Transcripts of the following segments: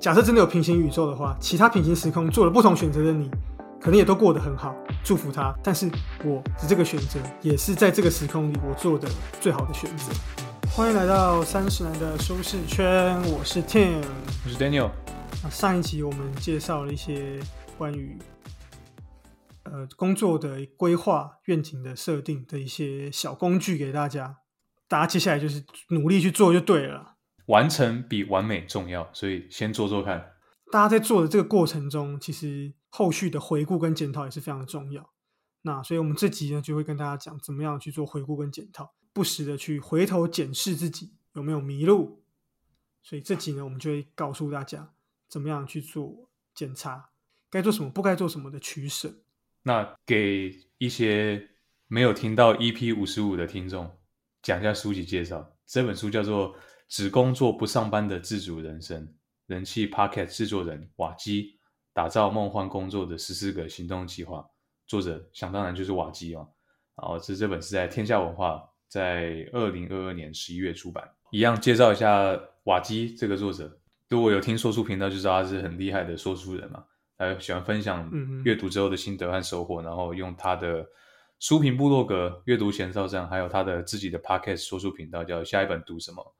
假设真的有平行宇宙的话，其他平行时空做了不同选择的你，可能也都过得很好，祝福他。但是我的这个选择，也是在这个时空里我做的最好的选择。欢迎来到三十男的舒适圈，我是 Tim，我是 Daniel。那上一集我们介绍了一些关于呃工作的规划、愿景的设定的一些小工具给大家，大家接下来就是努力去做就对了。完成比完美重要，所以先做做看。大家在做的这个过程中，其实后续的回顾跟检讨也是非常的重要。那所以我们这集呢，就会跟大家讲怎么样去做回顾跟检讨，不时的去回头检视自己有没有迷路。所以这集呢，我们就会告诉大家怎么样去做检查，该做什么，不该做什么的取舍。那给一些没有听到 EP 五十五的听众讲一下书籍介绍。这本书叫做。只工作不上班的自主人生，人气 Pocket 制作人瓦基打造梦幻工作的十四个行动计划，作者想当然就是瓦基哦。然后这这本是在天下文化在二零二二年十一月出版。一样介绍一下瓦基这个作者，如果有听说书频道就知道他是很厉害的说书人嘛，他喜欢分享阅读之后的心得和收获，然后用他的书评部落格阅读前哨站，还有他的自己的 Pocket 说书频道叫下一本读什么。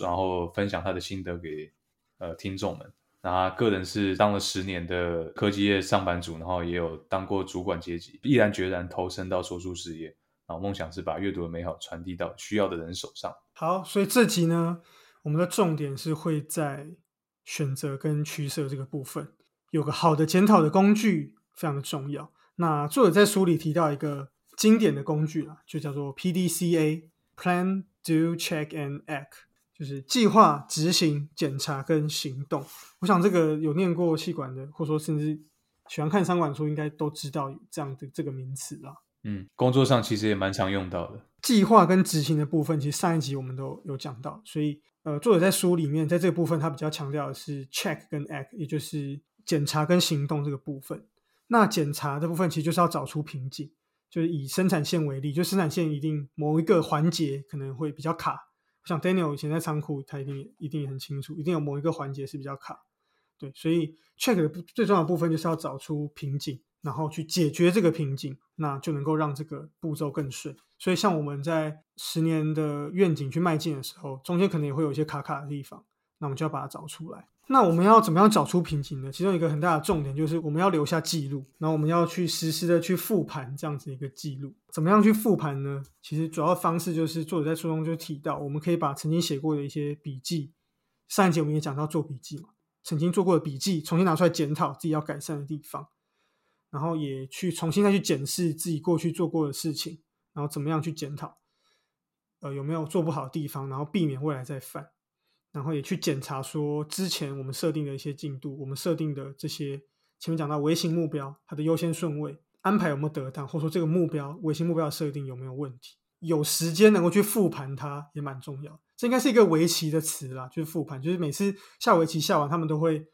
然后分享他的心得给呃听众们。那他个人是当了十年的科技业上班族，然后也有当过主管阶级，毅然决然投身到说书事业。然后梦想是把阅读的美好传递到需要的人手上。好，所以这集呢，我们的重点是会在选择跟取舍这个部分，有个好的检讨的工具非常的重要。那作者在书里提到一个经典的工具啊，就叫做 PDCA：Plan、Do、Check and Act。就是计划、执行、检查跟行动。我想这个有念过气管的，或者说甚至喜欢看商管书，应该都知道这样的这个名词啦。嗯，工作上其实也蛮常用到的。计划跟执行的部分，其实上一集我们都有讲到。所以，呃，作者在书里面在这个部分，他比较强调的是 check 跟 act，也就是检查跟行动这个部分。那检查的部分，其实就是要找出瓶颈。就是以生产线为例，就生产线一定某一个环节可能会比较卡。像 Daniel 以前在仓库，他一定一定也很清楚，一定有某一个环节是比较卡，对，所以 check 的最重要的部分就是要找出瓶颈，然后去解决这个瓶颈，那就能够让这个步骤更顺。所以像我们在十年的愿景去迈进的时候，中间可能也会有一些卡卡的地方，那我们就要把它找出来。那我们要怎么样找出瓶颈呢？其中一个很大的重点就是我们要留下记录，然后我们要去实时的去复盘这样子一个记录。怎么样去复盘呢？其实主要方式就是作者在书中就提到，我们可以把曾经写过的一些笔记，上一节我们也讲到做笔记嘛，曾经做过的笔记重新拿出来检讨自己要改善的地方，然后也去重新再去检视自己过去做过的事情，然后怎么样去检讨，呃有没有做不好的地方，然后避免未来再犯。然后也去检查说，之前我们设定的一些进度，我们设定的这些前面讲到微型目标，它的优先顺位安排有没有得当，或者说这个目标微型目标的设定有没有问题？有时间能够去复盘它也蛮重要。这应该是一个围棋的词啦，就是复盘，就是每次下围棋下完，他们都会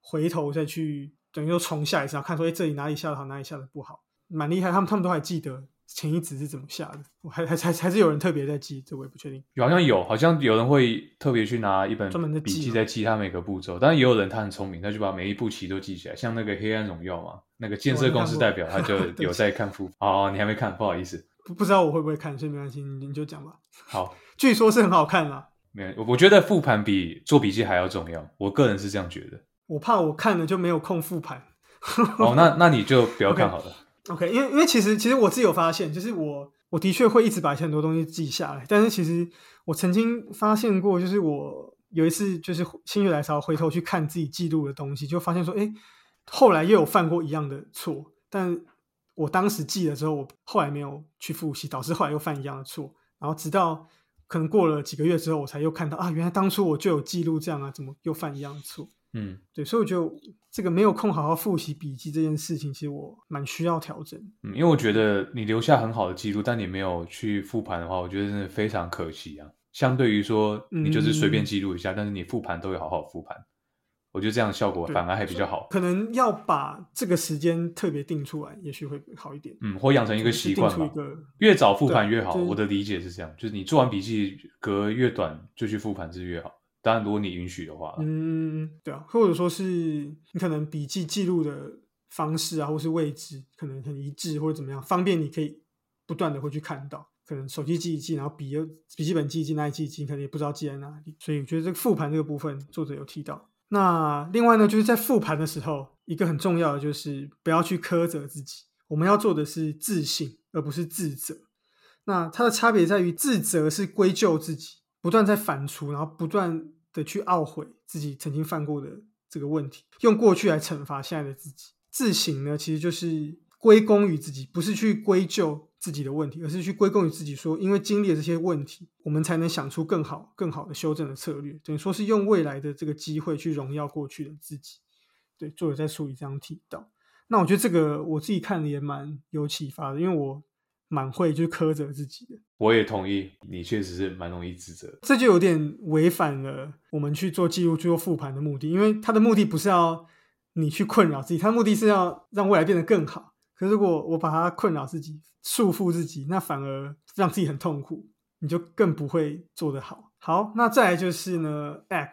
回头再去等于说重下一次，看说哎这里哪里下的好，哪里下的不好，蛮厉害。他们他们都还记得。前一子是怎么下的？我还还还还是有人特别在记，这我也不确定。好像有，好像有人会特别去拿一本专门的笔记在记他每个步骤。但是也有人他很聪明，他就把每一步棋都记起来。像那个《黑暗荣耀》嘛，那个建设公司代表他就 有在看复。哦，你还没看，不好意思。不不知道我会不会看，所以没关系，你就讲吧。好，据说是很好看啦。没，我觉得复盘比做笔记还要重要。我个人是这样觉得。我怕我看了就没有空复盘。哦，那那你就不要看好了。OK，因为因为其实其实我自己有发现，就是我。我的确会一直把很多东西记下来，但是其实我曾经发现过，就是我有一次就是心血来潮回头去看自己记录的东西，就发现说，哎，后来又有犯过一样的错，但我当时记了之后，我后来没有去复习，导致后来又犯一样的错，然后直到可能过了几个月之后，我才又看到啊，原来当初我就有记录这样啊，怎么又犯一样的错？嗯，对，所以我觉得这个没有空好好复习笔记这件事情，其实我蛮需要调整。嗯，因为我觉得你留下很好的记录，但你没有去复盘的话，我觉得真的非常可惜啊。相对于说，你就是随便记录一下，但是你复盘都会好好复盘，我觉得这样效果反而还比较好。可能要把这个时间特别定出来，也许会好一点。嗯，或养成一个习惯吧，越早复盘越好。我的理解是这样，就是你做完笔记隔越短就去复盘是越好。当然，如果你允许的话，嗯，对啊，或者说是你可能笔记记录的方式啊，或是位置可能很一致，或者怎么样，方便你可以不断的会去看到。可能手机记一记，然后笔笔记本记一记，那一记一记，可能也不知道记在哪里。所以我觉得这个复盘这个部分，作者有提到。那另外呢，就是在复盘的时候，一个很重要的就是不要去苛责自己。我们要做的是自省，而不是自责。那它的差别在于，自责是归咎自己，不断在反刍，然后不断的去懊悔自己曾经犯过的这个问题，用过去来惩罚现在的自己。自省呢，其实就是归功于自己，不是去归咎。自己的问题，而是去归功于自己，说因为经历了这些问题，我们才能想出更好、更好的修正的策略。等于说是用未来的这个机会去荣耀过去的自己。对，作者在书里这样提到。那我觉得这个我自己看的也蛮有启发的，因为我蛮会就是苛责自己的。我也同意，你确实是蛮容易自责。这就有点违反了我们去做记录、去做复盘的目的，因为他的目的不是要你去困扰自己，他的目的是要让未来变得更好。可是如果我把它困扰自己。束缚自己，那反而让自己很痛苦，你就更不会做得好。好，那再来就是呢，act，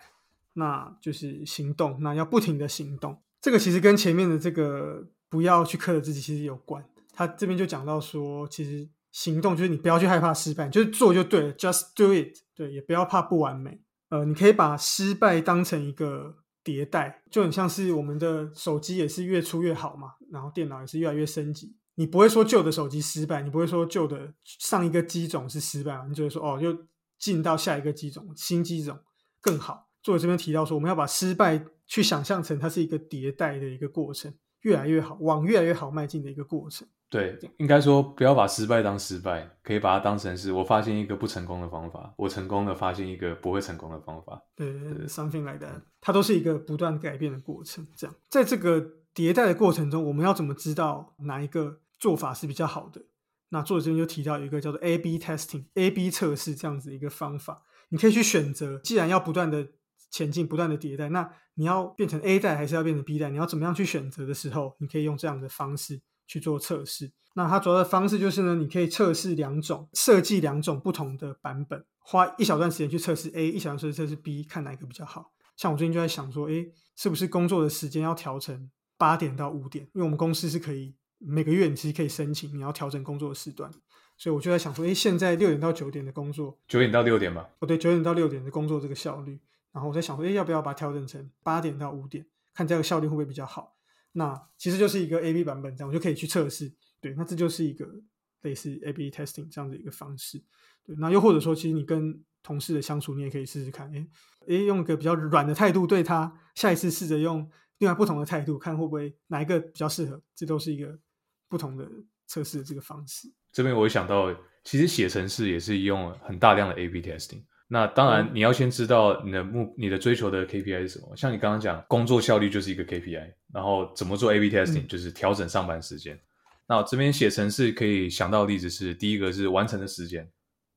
那就是行动，那要不停的行动。这个其实跟前面的这个不要去苛责自己其实有关。他这边就讲到说，其实行动就是你不要去害怕失败，就是做就对了，just do it。对，也不要怕不完美。呃，你可以把失败当成一个迭代，就很像是我们的手机也是越出越好嘛，然后电脑也是越来越升级。你不会说旧的手机失败，你不会说旧的上一个机种是失败，你就会说哦，又进到下一个机种，新机种更好。作者这边提到说，我们要把失败去想象成它是一个迭代的一个过程，越来越好，往越来越好迈进的一个过程。对，应该说不要把失败当失败，可以把它当成是我发现一个不成功的方法，我成功的发现一个不会成功的方法。对，something like that，它都是一个不断改变的过程。这样，在这个迭代的过程中，我们要怎么知道哪一个？做法是比较好的。那作者这边就提到一个叫做 A/B testing，A/B 测试这样子一个方法，你可以去选择。既然要不断的前进、不断的迭代，那你要变成 A 代还是要变成 B 代？你要怎么样去选择的时候，你可以用这样的方式去做测试。那它主要的方式就是呢，你可以测试两种，设计两种不同的版本，花一小段时间去测试 A，一小段时间测试 B，看哪一个比较好。像我最近就在想说，诶，是不是工作的时间要调成八点到五点？因为我们公司是可以。每个月你其实可以申请，你要调整工作的时段，所以我就在想说，哎，现在六点到九点的工作，九点到六点吧？哦，对，九点到六点的工作这个效率，然后我在想说，哎，要不要把它调整成八点到五点，看这个效率会不会比较好？那其实就是一个 A/B 版本，这样我就可以去测试。对，那这就是一个类似 A/B testing 这样的一个方式。对，那又或者说，其实你跟同事的相处，你也可以试试看，哎，哎，用一个比较软的态度对他，下一次试着用另外不同的态度，看会不会哪一个比较适合，这都是一个。不同的测试的这个方式，这边我想到，其实写程式也是用很大量的 A/B testing。那当然，你要先知道你的目、你的追求的 KPI 是什么。像你刚刚讲，工作效率就是一个 KPI，然后怎么做 A/B testing，就是调整上班时间。那这边写程式可以想到的例子是，第一个是完成的时间，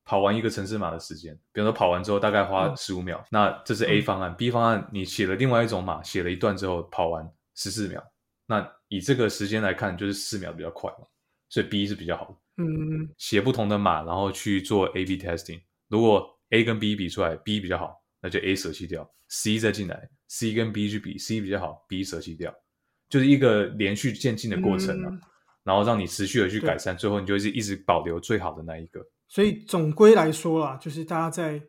跑完一个城市码的时间，比如说跑完之后大概花十五秒，那这是 A 方案。B 方案，你写了另外一种码，写了一段之后跑完十四秒，那。以这个时间来看，就是四秒比较快嘛，所以 B 是比较好的。嗯，写不同的码，然后去做 A/B testing。如果 A 跟 B 比出来 B 比较好，那就 A 舍弃掉，C 再进来，C 跟 B 去比，C 比较好，B 舍弃掉，就是一个连续渐进的过程啊。然后让你持续的去改善，最后你就会一直保留最好的那一个。所以总归来说啦，就是大家在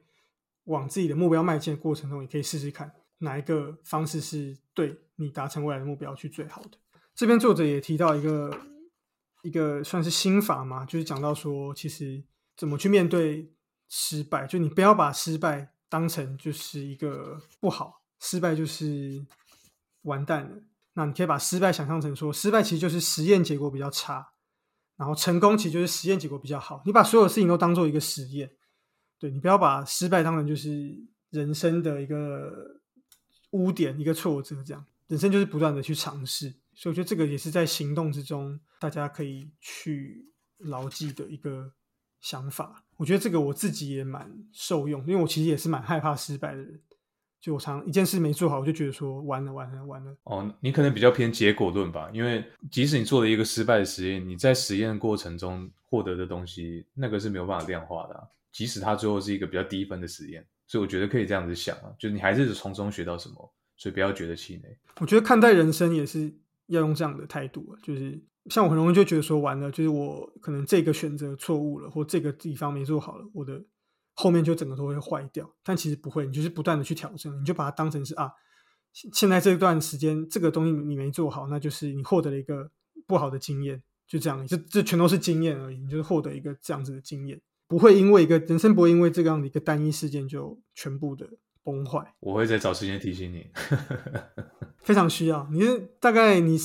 往自己的目标迈进的过程中，也可以试试看哪一个方式是对你达成未来的目标去最好的。这边作者也提到一个一个算是心法嘛，就是讲到说，其实怎么去面对失败，就你不要把失败当成就是一个不好，失败就是完蛋了。那你可以把失败想象成说，失败其实就是实验结果比较差，然后成功其实就是实验结果比较好。你把所有事情都当做一个实验，对你不要把失败当成就是人生的一个污点、一个挫折这样。人生就是不断的去尝试。所以我觉得这个也是在行动之中，大家可以去牢记的一个想法。我觉得这个我自己也蛮受用，因为我其实也是蛮害怕失败的人。就我常一件事没做好，我就觉得说完了完了完了。哦，你可能比较偏结果论吧，因为即使你做了一个失败的实验，你在实验过程中获得的东西，那个是没有办法量化的。即使它最后是一个比较低分的实验，所以我觉得可以这样子想啊，就是你还是从中学到什么，所以不要觉得气馁。我觉得看待人生也是要用这样的态度，就是像我很容易就觉得说完了，就是我可能这个选择错误了，或这个地方没做好了，我的后面就整个都会坏掉。但其实不会，你就是不断的去调整，你就把它当成是啊，现在这段时间这个东西你没做好，那就是你获得了一个不好的经验，就这样，这这全都是经验而已，你就是获得一个这样子的经验，不会因为一个人生不会因为这样的一个单一事件就全部的崩坏。我会再找时间提醒你。非常需要，你是大概你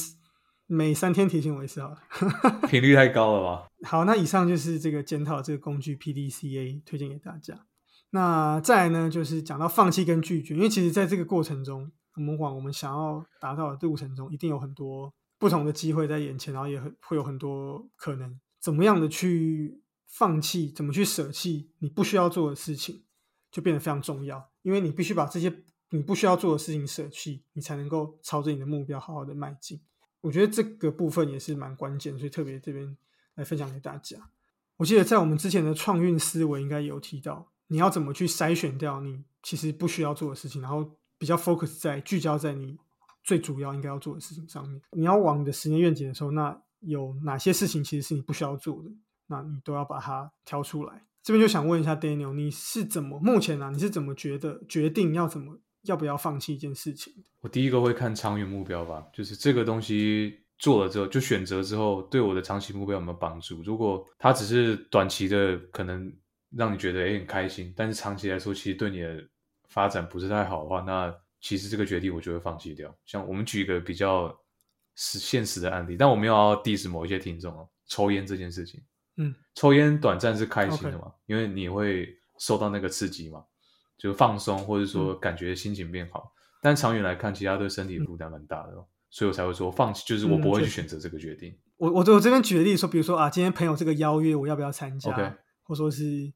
每三天提醒我一次好了，频率太高了吧？好，那以上就是这个检讨这个工具 PDCA 推荐给大家。那再来呢，就是讲到放弃跟拒绝，因为其实在这个过程中，我们往我们想要达到的路程中，一定有很多不同的机会在眼前，然后也很会有很多可能，怎么样的去放弃，怎么去舍弃你不需要做的事情，就变得非常重要，因为你必须把这些。你不需要做的事情舍弃，你才能够朝着你的目标好好的迈进。我觉得这个部分也是蛮关键，所以特别这边来分享给大家。我记得在我们之前的创运思维应该有提到，你要怎么去筛选掉你其实不需要做的事情，然后比较 focus 在聚焦在你最主要应该要做的事情上面。你要往你的十年愿景的时候，那有哪些事情其实是你不需要做的，那你都要把它挑出来。这边就想问一下 Daniel，你是怎么目前呢？你是怎么觉得决定要怎么？要不要放弃一件事情？我第一个会看长远目标吧，就是这个东西做了之后，就选择之后，对我的长期目标有没有帮助？如果它只是短期的，可能让你觉得诶很开心，但是长期来说，其实对你的发展不是太好的话，那其实这个决定我就会放弃掉。像我们举一个比较实现实的案例，但我没有要 diss 某一些听众哦，抽烟这件事情，嗯，抽烟短暂是开心的嘛，因为你会受到那个刺激嘛。就放松，或者说感觉心情变好，但长远来看，其他对身体负担蛮大的，所以我才会说放弃，就是我不会去选择这个决定。我我我这边举个例子说，比如说啊，今天朋友这个邀约，我要不要参加？或说是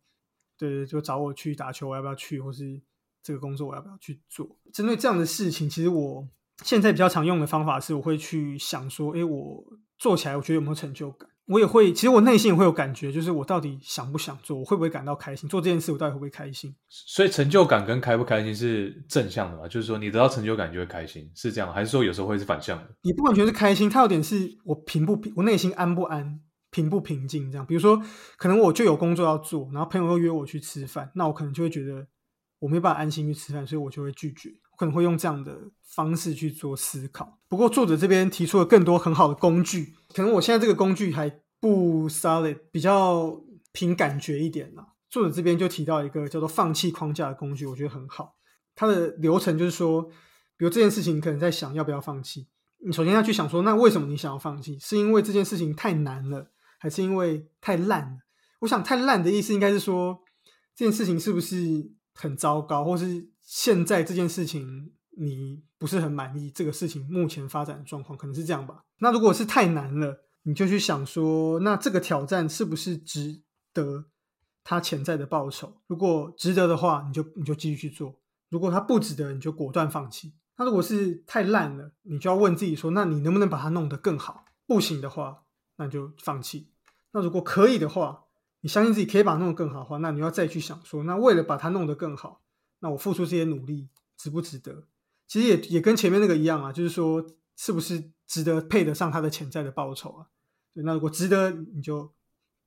对，就找我去打球，我要不要去？或是这个工作我要不要去做？针对这样的事情，其实我现在比较常用的方法是，我会去想说，哎，我做起来，我觉得有没有成就感？我也会，其实我内心也会有感觉，就是我到底想不想做，我会不会感到开心？做这件事，我到底会不会开心？所以成就感跟开不开心是正向的嘛？就是说，你得到成就感就会开心，是这样？还是说有时候会是反向的？你不完全是开心，它有点是我平不平，我内心安不安，平不平静？这样，比如说，可能我就有工作要做，然后朋友又约我去吃饭，那我可能就会觉得我没办法安心去吃饭，所以我就会拒绝。可能会用这样的方式去做思考。不过作者这边提出了更多很好的工具，可能我现在这个工具还不 solid，比较凭感觉一点啦。作者这边就提到一个叫做放弃框架的工具，我觉得很好。它的流程就是说，比如这件事情，可能在想要不要放弃。你首先要去想说，那为什么你想要放弃？是因为这件事情太难了，还是因为太烂？我想太烂的意思应该是说，这件事情是不是很糟糕，或是？现在这件事情你不是很满意，这个事情目前发展的状况可能是这样吧。那如果是太难了，你就去想说，那这个挑战是不是值得它潜在的报酬？如果值得的话，你就你就继续去做；如果它不值得，你就果断放弃。那如果是太烂了，你就要问自己说，那你能不能把它弄得更好？不行的话，那就放弃。那如果可以的话，你相信自己可以把它弄得更好的话，那你要再去想说，那为了把它弄得更好。那我付出这些努力值不值得？其实也也跟前面那个一样啊，就是说是不是值得配得上他的潜在的报酬啊？对，那如果值得，你就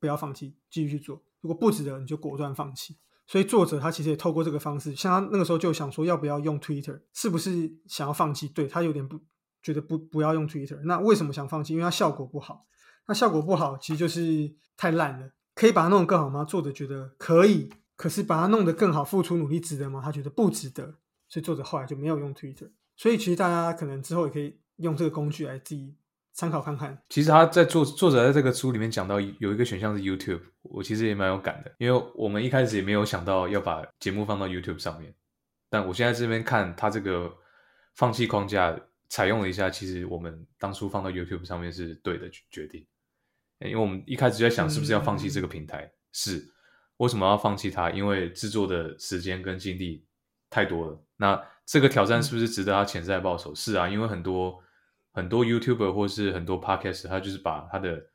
不要放弃，继续去做；如果不值得，你就果断放弃。所以作者他其实也透过这个方式，像他那个时候就想说要不要用 Twitter，是不是想要放弃？对他有点不觉得不不要用 Twitter。那为什么想放弃？因为它效果不好。那效果不好，其实就是太烂了。可以把它弄得更好吗？作者觉得可以。可是把它弄得更好，付出努力值得吗？他觉得不值得，所以作者后来就没有用 Twitter。所以其实大家可能之后也可以用这个工具来自己参考看看。其实他在作作者在这个书里面讲到有一个选项是 YouTube，我其实也蛮有感的，因为我们一开始也没有想到要把节目放到 YouTube 上面。但我现在这边看他这个放弃框架，采用了一下，其实我们当初放到 YouTube 上面是对的决定，因为我们一开始就在想是不是要放弃这个平台，是。为什么要放弃它？因为制作的时间跟精力太多了。那这个挑战是不是值得他潜在报酬？是啊，因为很多很多 YouTuber 或是很多 Podcast，他就是把他的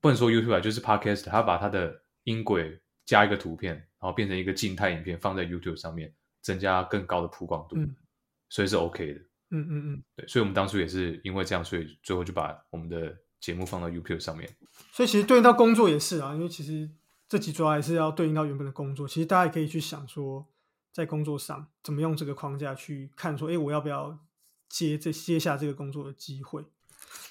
不能说 YouTuber，就是 Podcast，他把他的音轨加一个图片，然后变成一个静态影片放在 YouTube 上面，增加更高的曝光度，嗯所以是 OK 的。嗯嗯嗯。对，所以我们当初也是因为这样，所以最后就把我们的节目放到 YouTube 上面。所以其实对应到工作也是啊，因为其实这集主要还是要对应到原本的工作。其实大家也可以去想说，在工作上怎么用这个框架去看说，哎，我要不要接这接下这个工作的机会？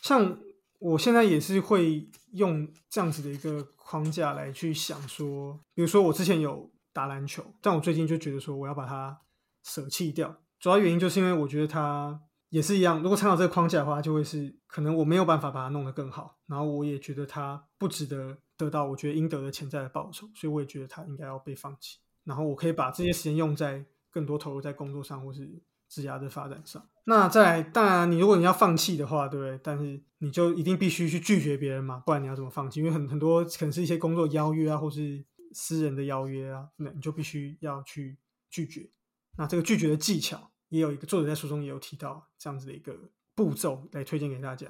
像我现在也是会用这样子的一个框架来去想说，比如说我之前有打篮球，但我最近就觉得说我要把它舍弃掉。主要原因就是因为我觉得它也是一样，如果参考这个框架的话，就会是可能我没有办法把它弄得更好，然后我也觉得它不值得得到我觉得应得的潜在的报酬，所以我也觉得它应该要被放弃。然后我可以把这些时间用在更多投入在工作上或是职涯的发展上。那再来，当然你如果你要放弃的话，对不对？但是你就一定必须去拒绝别人嘛，不然你要怎么放弃？因为很很多可能是一些工作邀约啊，或是私人的邀约啊，那你就必须要去拒绝。那这个拒绝的技巧，也有一个作者在书中也有提到这样子的一个步骤来推荐给大家。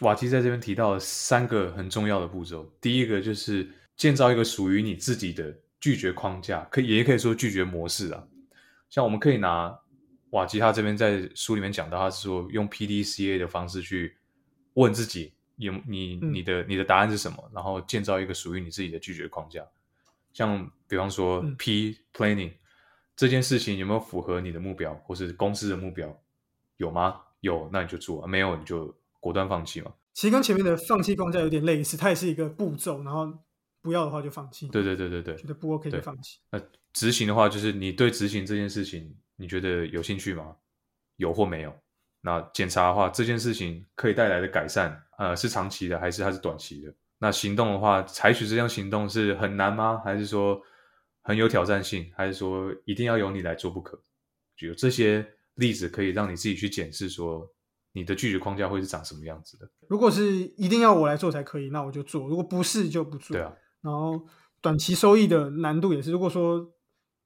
瓦基在这边提到了三个很重要的步骤，第一个就是建造一个属于你自己的拒绝框架，可以也可以说拒绝模式啊。像我们可以拿瓦基他这边在书里面讲到，他是说用 PDCA 的方式去问自己有你嗯你的你的答案是什么，然后建造一个属于你自己的拒绝框架。像比方说嗯 P planning 这件事情有没有符合你的目标或是公司的目标？有吗？有，那你就做；没有，你就果断放弃嘛。其实跟前面的放弃框架有点类似，它也是一个步骤，然后不要的话就放弃，对对对对对觉。得不 OK 就放弃。那执行的话，就是你对执行这件事情，你觉得有兴趣吗？有或没有？那检查的话，这件事情可以带来的改善，呃，是长期的还是它是短期的？那行动的话，采取这项行动是很难吗？还是说很有挑战性？还是说一定要由你来做不可？就有这些例子可以让你自己去检视，说你的拒绝框架会是长什么样子的？如果是一定要我来做才可以，那我就做；如果不是就不做。对啊，然后短期收益的难度也是，如果说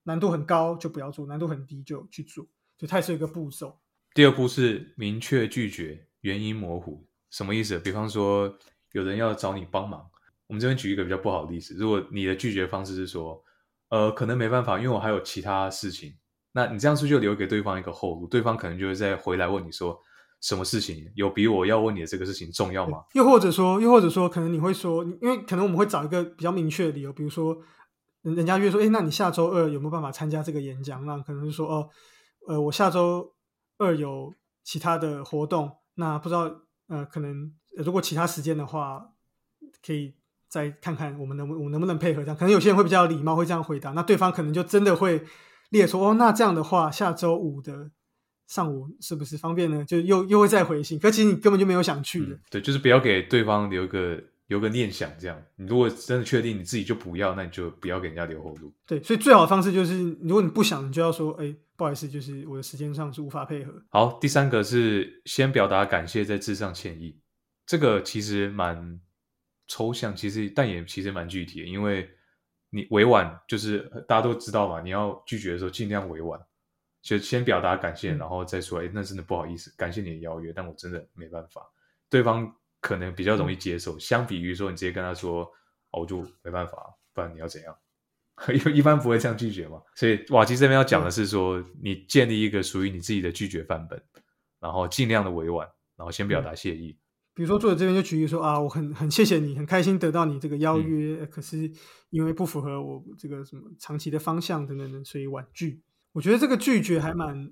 难度很高就不要做，难度很低就去做，就它也是一个步骤。第二步是明确拒绝，原因模糊，什么意思？比方说，有人要找你帮忙，我们这边举一个比较不好的例子，如果你的拒绝方式是说，呃，可能没办法，因为我还有其他事情，那你这样是不是就留给对方一个后路？对方可能就会再回来问你说，什么事情有比我要问你的这个事情重要吗？又或者说，又或者说，可能你会说，因为可能我们会找一个比较明确的理由，比如说人人家约说，哎，那你下周二有没有办法参加这个演讲？那可能是说，哦，呃，我下周二有其他的活动，那不知道，呃，可能呃如果其他时间的话，可以再看看我们能不我能不能配合这样。可能有些人会比较礼貌，会这样回答，那对方可能就真的会列说，哦，那这样的话，下周五的上午是不是方便呢？就又又会再回信，可其实你根本就没有想去的。嗯，对，就是不要给对方留个留个念想，这样。你如果真的确定你自己就不要，那你就不要给人家留后路。对，所以最好的方式就是，如果你不想，你就要说，哎，不好意思，就是我的时间上是无法配合。好，第三个是先表达感谢，再致上歉意。这个其实蛮抽象，其实但也其实蛮具体的，因为你委婉就是大家都知道嘛，你要拒绝的时候尽量委婉，就先表达感谢，嗯然后再说，哎、那真的不好意思，感谢你的邀约，但我真的没办法。对方可能比较容易接受，相比于说你直接跟他说，哦，我就没办法，不然你要怎样？因为一般不会这样拒绝嘛，所以瓦基这边要讲的是说，你建立一个属于你自己的拒绝范本，然后尽量的委婉，然后先表达谢意。比如说作者这边就举例说啊，我很很谢谢你，很开心得到你这个邀嗯约，可是因为不符合我这个什么长期的方向等等等，所以婉拒。我觉得这个拒绝还蛮，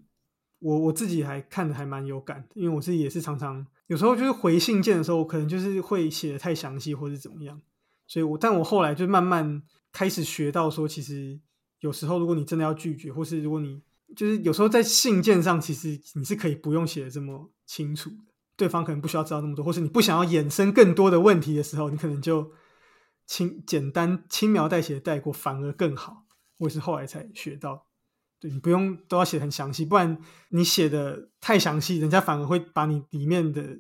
我我自己还看的还蛮有感的，因为我自己也是常常有时候就是回信件的时候，我可能就是会写的太详细或是怎么样，所以我但我后来就慢慢开始学到说，其实有时候如果你真的要拒绝，或是如果你就是有时候在信件上，其实你是可以不用写的这么清楚的。对方可能不需要知道那么多，或是你不想要衍生更多的问题的时候，你可能就轻简单轻描淡写的带过，反而更好。我也是后来才学到，对你不用都要写很详细，不然你写的太详细，人家反而会把你里面的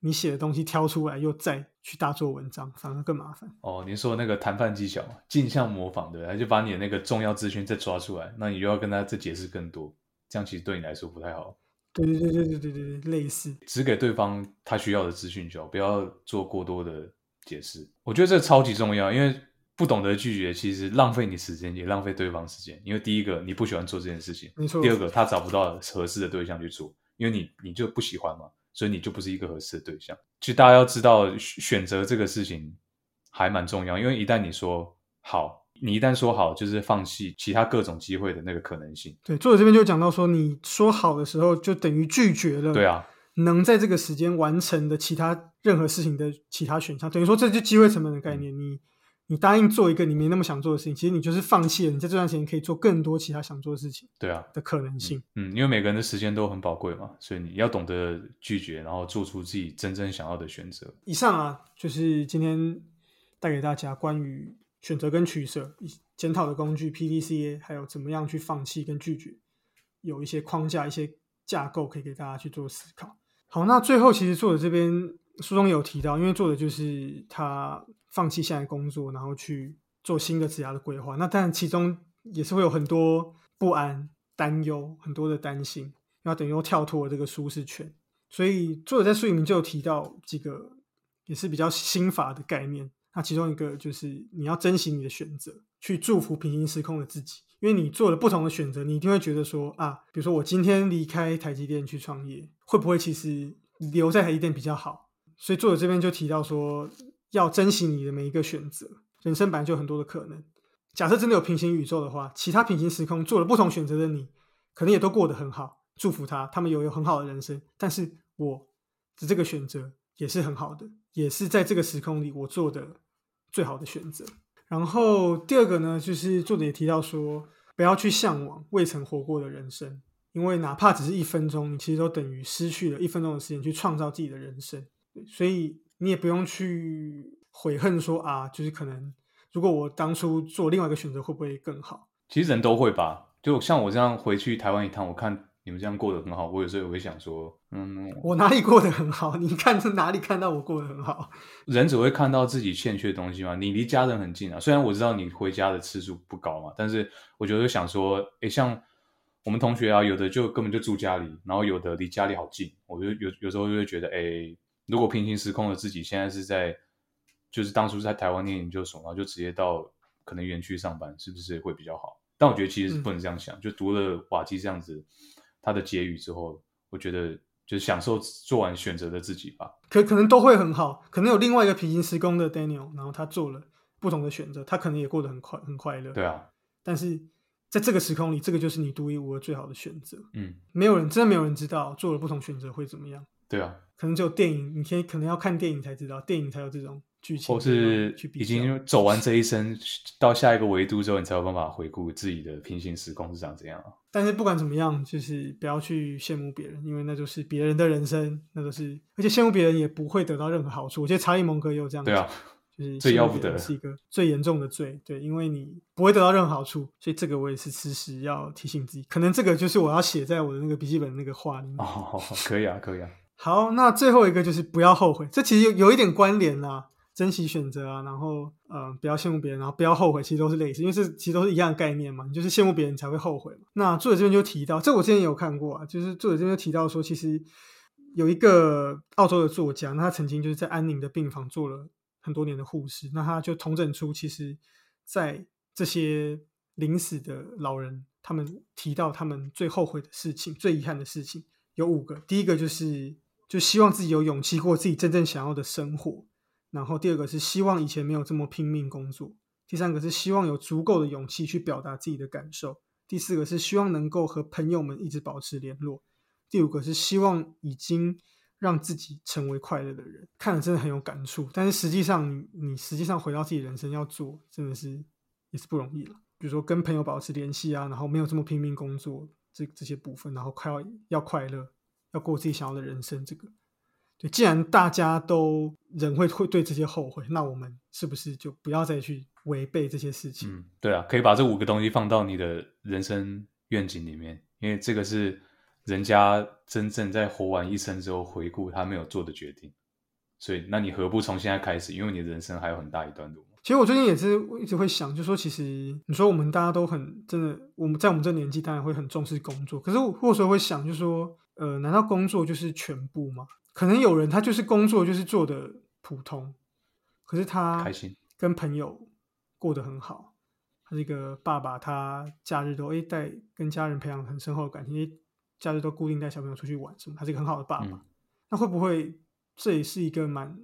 你写的东西挑出来，又再去大做文章，反而更麻烦。哦，您说那个谈判技巧，镜像模仿对不对？他就把你的那个重要资讯再抓出来，那你又要跟他再解释更多，这样其实对你来说不太好。对对对对对对对对，类似。只给对方他需要的资讯就好，不要做过多的解释。我觉得这超级重要，因为不懂得拒绝，其实浪费你时间，也浪费对方时间。因为第一个你不喜欢做这件事情，没错第二个他找不到合适的对象去做，因为你你就不喜欢嘛，所以你就不是一个合适的对象。其实大家要知道，选选择这个事情还蛮重要，因为一旦你说好，你一旦说好，就是放弃其他各种机会的那个可能性。对，作者这边就讲到说，你说好的时候，就等于拒绝了。对啊，能在这个时间完成的其他任何事情的其他选项，等于说这就机会成本的概念。你你答应做一个你没那么想做的事情，其实你就是放弃了你在这段时间可以做更多其他想做的事情对啊，的可能性。嗯，因为每个人的时间都很宝贵嘛，所以你要懂得拒绝，然后做出自己真正想要的选择。以上啊，就是今天带给大家关于选择跟取舍、检讨的工具 PDCA，还有怎么样去放弃跟拒绝，有一些框架、一些架构可以给大家去做思考。好，那最后其实作者这边书中有提到，因为作者就是他放弃现在工作，然后去做新的职涯的规划。那当然其中也是会有很多不安、担忧，很多的担心，然后等于又跳脱了这个舒适圈。所以作者在书里面就有提到几个也是比较心法的概念。那其中一个就是你要珍惜你的选择，去祝福平行时空的自己，因为你做了不同的选择，你一定会觉得说啊，比如说我今天离开台积电去创业，会不会其实留在台积电比较好？所以作者这边就提到说，要珍惜你的每一个选择，人生本来就有很多的可能。假设真的有平行宇宙的话，其他平行时空做了不同选择的你，可能也都过得很好，祝福他，他们有有很好的人生。但是我的这个选择也是很好的，也是在这个时空里我做的最好的选择。然后第二个呢，就是作者也提到说，不要去向往未曾活过的人生，因为哪怕只是一分钟，你其实都等于失去了一分钟的时间去创造自己的人生。所以你也不用去悔恨说啊，就是可能如果我当初做另外一个选择，会不会更好？其实人都会吧，就像我这样回去台湾一趟，我看你们这样过得很好，我有时候也会想说，嗯，我哪里过得很好？你看是哪里看到我过得很好？人只会看到自己欠缺的东西嘛。你离家人很近啊，虽然我知道你回家的次数不高嘛，但是我觉得想说，诶，像我们同学啊，有的就根本就住家里，然后有的离家里好近，我就有有时候就会觉得，诶，如果平行时空的自己现在是在，就是当初在台湾念研究所，然后就直接到可能园区上班，是不是会比较好？但我觉得其实不能这样想，就读了瓦基这样子他的结语之后，我觉得就是享受做完选择的自己吧。可可能都会很好，可能有另外一个平行时空的 Daniel，然后他做了不同的选择，他可能也过得很快很快乐。对啊，但是在这个时空里，这个就是你独一无二最好的选择。嗯，没有人真的没有人知道做了不同选择会怎么样，对啊，可能只有电影，你可以可能要看电影才知道，电影才有这种剧情，或是已经走完这一生，到下一个维度之后，你才有办法回顾自己的平行时空是长怎样啊。但是不管怎么样，就是不要去羡慕别人，因为那就是别人的人生，那都是，而且羡慕别人也不会得到任何好处。我觉得查理蒙格也有这样对啊，就是最要不得是一个最严重的罪，对，因为你不会得到任何好处，所以这个我也是时时要提醒自己。可能这个就是我要写在我的那个笔记本那个话里面。哦，可以啊，可以啊。好，那最后一个就是不要后悔，这其实有有一点关联啦，珍惜选择啊，然后呃不要羡慕别人，然后不要后悔，其实都是类似，因为这其实都是一样的概念嘛，你就是羡慕别人才会后悔嘛。那作者这边就提到，这我之前也有看过啊，就是作者这边就提到说，其实有一个澳洲的作家，那他曾经就是在安宁的病房做了很多年的护士，那他就统整出，其实在这些临死的老人，他们提到他们最后悔的事情、最遗憾的事情有五个，第一个就是。就希望自己有勇气过自己真正想要的生活，然后第二个是希望以前没有这么拼命工作，第三个是希望有足够的勇气去表达自己的感受，第四个是希望能够和朋友们一直保持联络，第五个是希望已经让自己成为快乐的人。看了真的很有感触，但是实际上你你实际上回到自己人生要做，真的是也是不容易了。比如说跟朋友保持联系啊，然后没有这么拼命工作这这些部分，然后快要要快乐。要过自己想要的人生，这个对，既然大家都人会会对这些后悔，那我们是不是就不要再去违背这些事情？嗯，对啊，可以把这五个东西放到你的人生愿景里面，因为这个是人家真正在活完一生之后回顾他没有做的决定，所以那你何不从现在开始？因为你的人生还有很大一段路。其实我最近也是一直会想，就说其实你说我们大家都很真的，我们在我们这年纪当然会很重视工作，可是我或者说会想，就说。呃，难道工作就是全部吗？可能有人他就是工作就是做的普通，可是他开心跟朋友过得很好，他是一个爸爸，他假日都诶带跟家人培养很深厚的感情，诶假日都固定带小朋友出去玩什么，他是一个很好的爸爸。嗯那会不会这也是一个蛮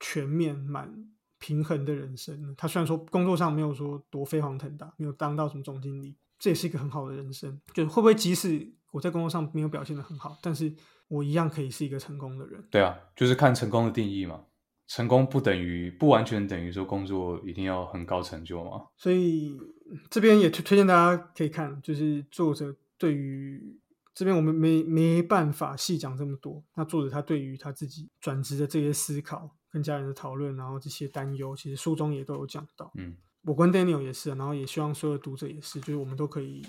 全面、蛮平衡的人生呢？他虽然说工作上没有说多飞黄腾达，没有当到什么总经理，这也是一个很好的人生。就会不会即使我在工作上没有表现的很好，但是我一样可以是一个成功的人？对啊，就是看成功的定义嘛。成功不等于不完全等于说工作一定要很高成就嘛。所以这边也推推荐大家可以看，就是作者对于这边我们没没办法细讲这么多。那作者他对于他自己转职的这些思考，跟家人的讨论，然后这些担忧，其实书中也都有讲到。嗯，我跟 Daniel 也是啊，然后也希望所有读者也是，就是我们都可以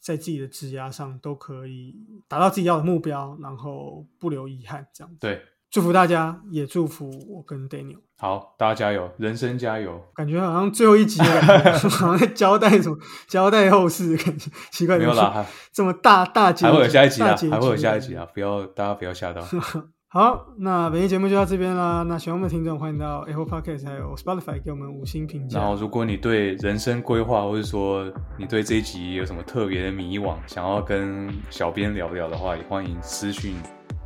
在自己的职涯上都可以达到自己要的目标，然后不留遗憾，这样子。对，祝福大家，也祝福我跟 Daniel。好，大家加油，人生加油。感觉好像最后一集的感觉，好像在交代什么，交代后事的感觉，奇怪，没有啦，还这么大大结局，还会有下一集啊，还会有下一集啊，不要大家不要吓到。好，那本期节目就到这边啦。那喜欢我们的听众，欢迎到 Apple Podcast 还有 Spotify 给我们五星评价。然后，如果你对人生规划，或者说你对这一集有什么特别的迷惘，想要跟小编聊聊的话，也欢迎私讯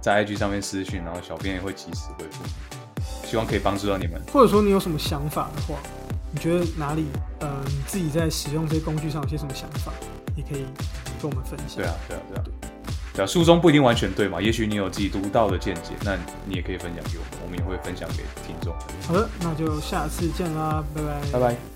在 IG 上面私讯，然后小编也会及时回复。希望可以帮助到你们。或者说你有什么想法的话，你觉得哪里呃你自己在使用这些工具上有些什么想法，也可以跟我们分享。对啊，对啊，对啊，对啊，书中不一定完全对嘛，也许你有自己独到的见解，那你也可以分享给我们，我们也会分享给听众。好的，那就下次见啦，拜拜。拜拜。